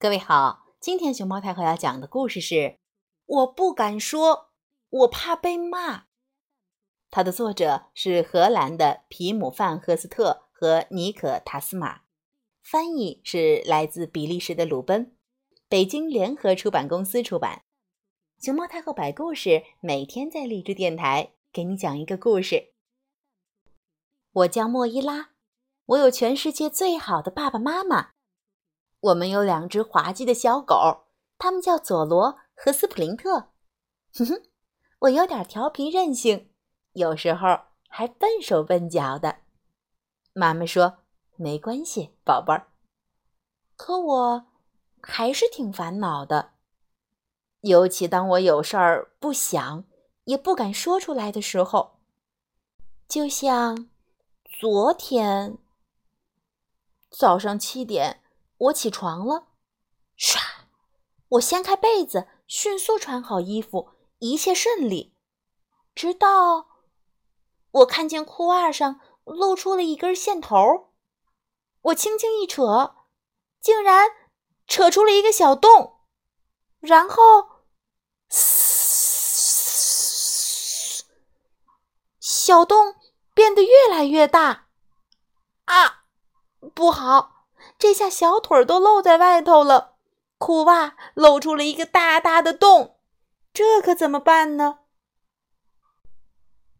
各位好，今天熊猫太后要讲的故事是：我不敢说，我怕被骂。它的作者是荷兰的皮姆范赫斯特和尼可塔斯马，翻译是来自比利时的鲁奔，北京联合出版公司出版。熊猫太后摆故事，每天在励志电台给你讲一个故事。我叫莫伊拉，我有全世界最好的爸爸妈妈。我们有两只滑稽的小狗，它们叫佐罗和斯普林特。哼哼，我有点调皮任性，有时候还笨手笨脚的。妈妈说：“没关系，宝贝儿。”可我还是挺烦恼的，尤其当我有事儿不想也不敢说出来的时候，就像昨天早上七点。我起床了，唰！我掀开被子，迅速穿好衣服，一切顺利。直到我看见裤袜上露出了一根线头，我轻轻一扯，竟然扯出了一个小洞，然后，嘶，小洞变得越来越大。啊，不好！这下小腿儿都露在外头了，裤袜露出了一个大大的洞，这可怎么办呢？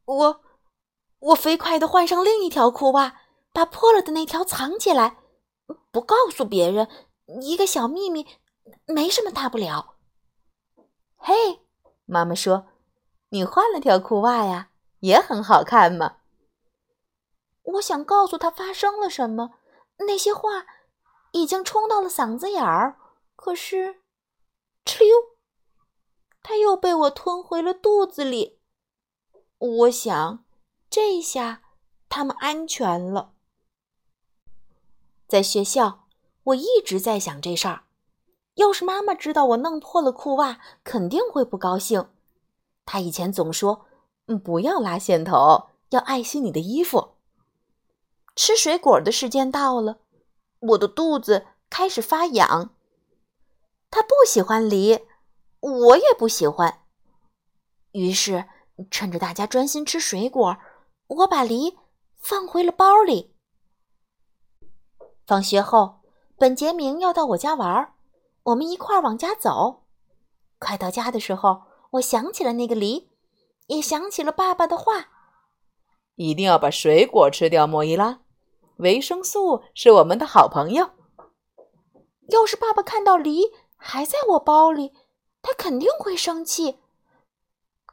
我，我飞快地换上另一条裤袜，把破了的那条藏起来，不告诉别人，一个小秘密，没什么大不了。嘿，妈妈说，你换了条裤袜呀，也很好看嘛。我想告诉他发生了什么，那些话。已经冲到了嗓子眼儿，可是，哧溜，它又被我吞回了肚子里。我想，这下他们安全了。在学校，我一直在想这事儿。要是妈妈知道我弄破了裤袜，肯定会不高兴。她以前总说：“嗯，不要拉线头，要爱惜你的衣服。”吃水果的时间到了。我的肚子开始发痒。他不喜欢梨，我也不喜欢。于是，趁着大家专心吃水果，我把梨放回了包里。放学后，本杰明要到我家玩，我们一块儿往家走。快到家的时候，我想起了那个梨，也想起了爸爸的话：一定要把水果吃掉，莫伊拉。维生素是我们的好朋友。要是爸爸看到梨还在我包里，他肯定会生气。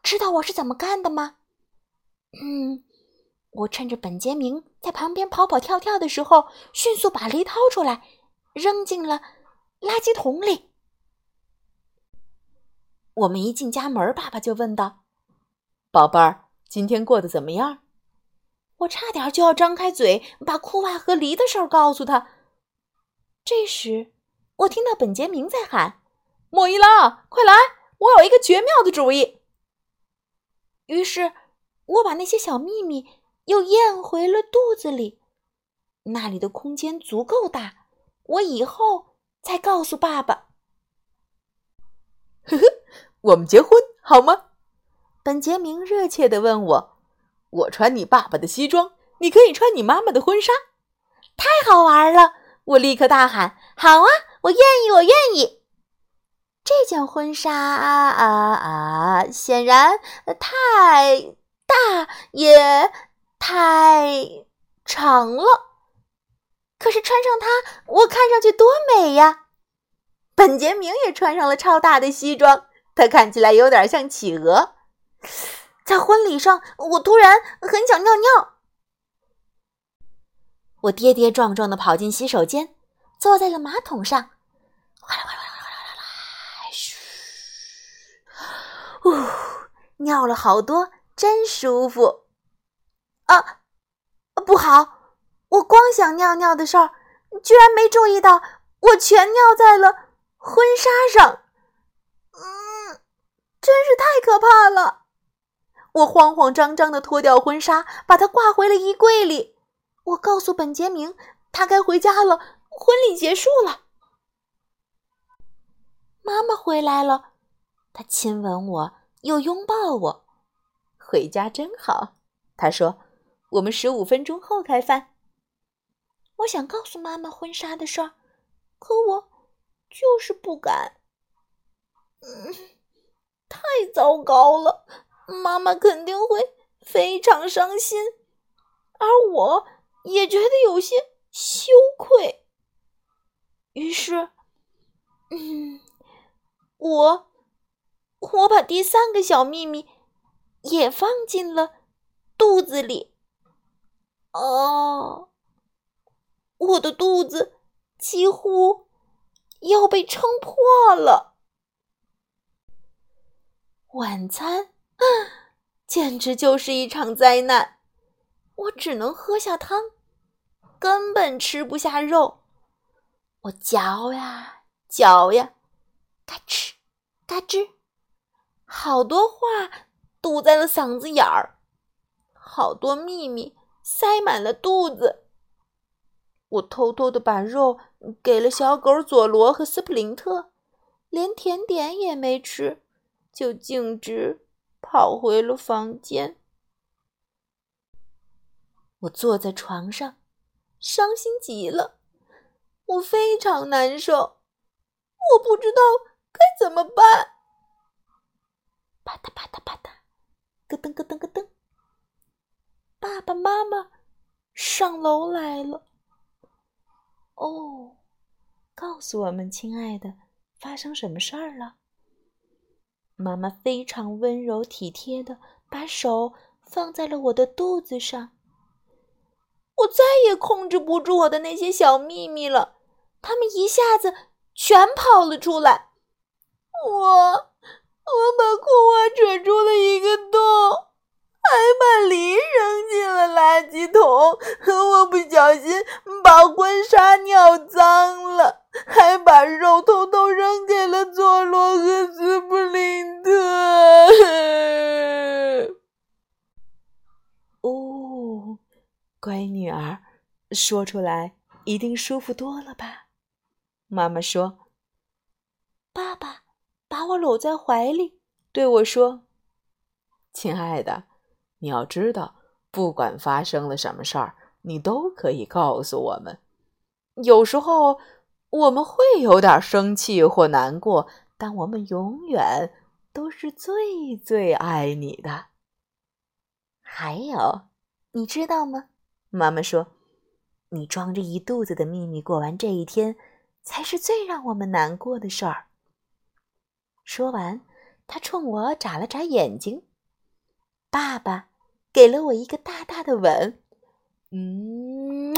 知道我是怎么干的吗？嗯，我趁着本杰明在旁边跑跑跳跳的时候，迅速把梨掏出来，扔进了垃圾桶里。我们一进家门，爸爸就问道：“宝贝儿，今天过得怎么样？”我差点就要张开嘴把裤袜和梨的事儿告诉他。这时，我听到本杰明在喊：“莫伊拉，快来！我有一个绝妙的主意。”于是，我把那些小秘密又咽回了肚子里。那里的空间足够大，我以后再告诉爸爸。呵呵，我们结婚好吗？本杰明热切地问我。我穿你爸爸的西装，你可以穿你妈妈的婚纱，太好玩了！我立刻大喊：“好啊，我愿意，我愿意！”这件婚纱啊啊啊，显然太大也太长了，可是穿上它，我看上去多美呀！本杰明也穿上了超大的西装，他看起来有点像企鹅。在婚礼上，我突然很想尿尿。我跌跌撞撞的跑进洗手间，坐在了马桶上，哗啦哗啦哗啦哗啦，嘘，呜，尿了好多，真舒服。啊，不好！我光想尿尿的事儿，居然没注意到我全尿在了婚纱上。嗯，真是太可怕了。我慌慌张张地脱掉婚纱，把它挂回了衣柜里。我告诉本杰明，他该回家了，婚礼结束了。妈妈回来了，她亲吻我，又拥抱我。回家真好，她说：“我们十五分钟后开饭。”我想告诉妈妈婚纱的事儿，可我就是不敢。嗯，太糟糕了，妈妈肯定会非常伤心，而我也觉得有些羞愧。于是，嗯，我我把第三个小秘密也放进了肚子里。哦。我的肚子几乎要被撑破了。晚餐，简直就是一场灾难。我只能喝下汤，根本吃不下肉。我嚼呀嚼呀，嘎吱嘎吱，好多话堵在了嗓子眼儿，好多秘密塞满了肚子。我偷偷的把肉给了小狗佐罗和斯普林特，连甜点也没吃，就径直跑回了房间。我坐在床上，伤心极了，我非常难受，我不知道该怎么办。啪嗒啪嗒啪嗒，咯噔咯噔咯噔，爸爸妈妈上楼来了。哦，告诉我们，亲爱的，发生什么事儿了？妈妈非常温柔体贴的把手放在了我的肚子上。我再也控制不住我的那些小秘密了，他们一下子全跑了出来。我，我把裤袜扯出了一个洞。还把梨扔进了垃圾桶，我不小心把婚纱尿脏了，还把肉偷偷扔给了佐罗和斯普林特。哦，乖女儿，说出来一定舒服多了吧？妈妈说。爸爸把我搂在怀里，对我说：“亲爱的。”你要知道，不管发生了什么事儿，你都可以告诉我们。有时候我们会有点生气或难过，但我们永远都是最最爱你的。还有，你知道吗？妈妈说，你装着一肚子的秘密过完这一天，才是最让我们难过的事儿。说完，他冲我眨了眨眼睛。爸爸给了我一个大大的吻，嗯。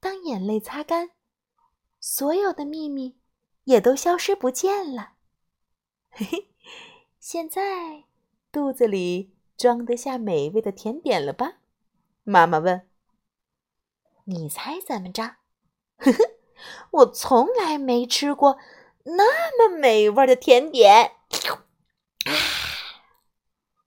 当眼泪擦干，所有的秘密也都消失不见了。嘿嘿，现在肚子里装得下美味的甜点了吧？妈妈问。你猜怎么着？呵呵我从来没吃过那么美味的甜点。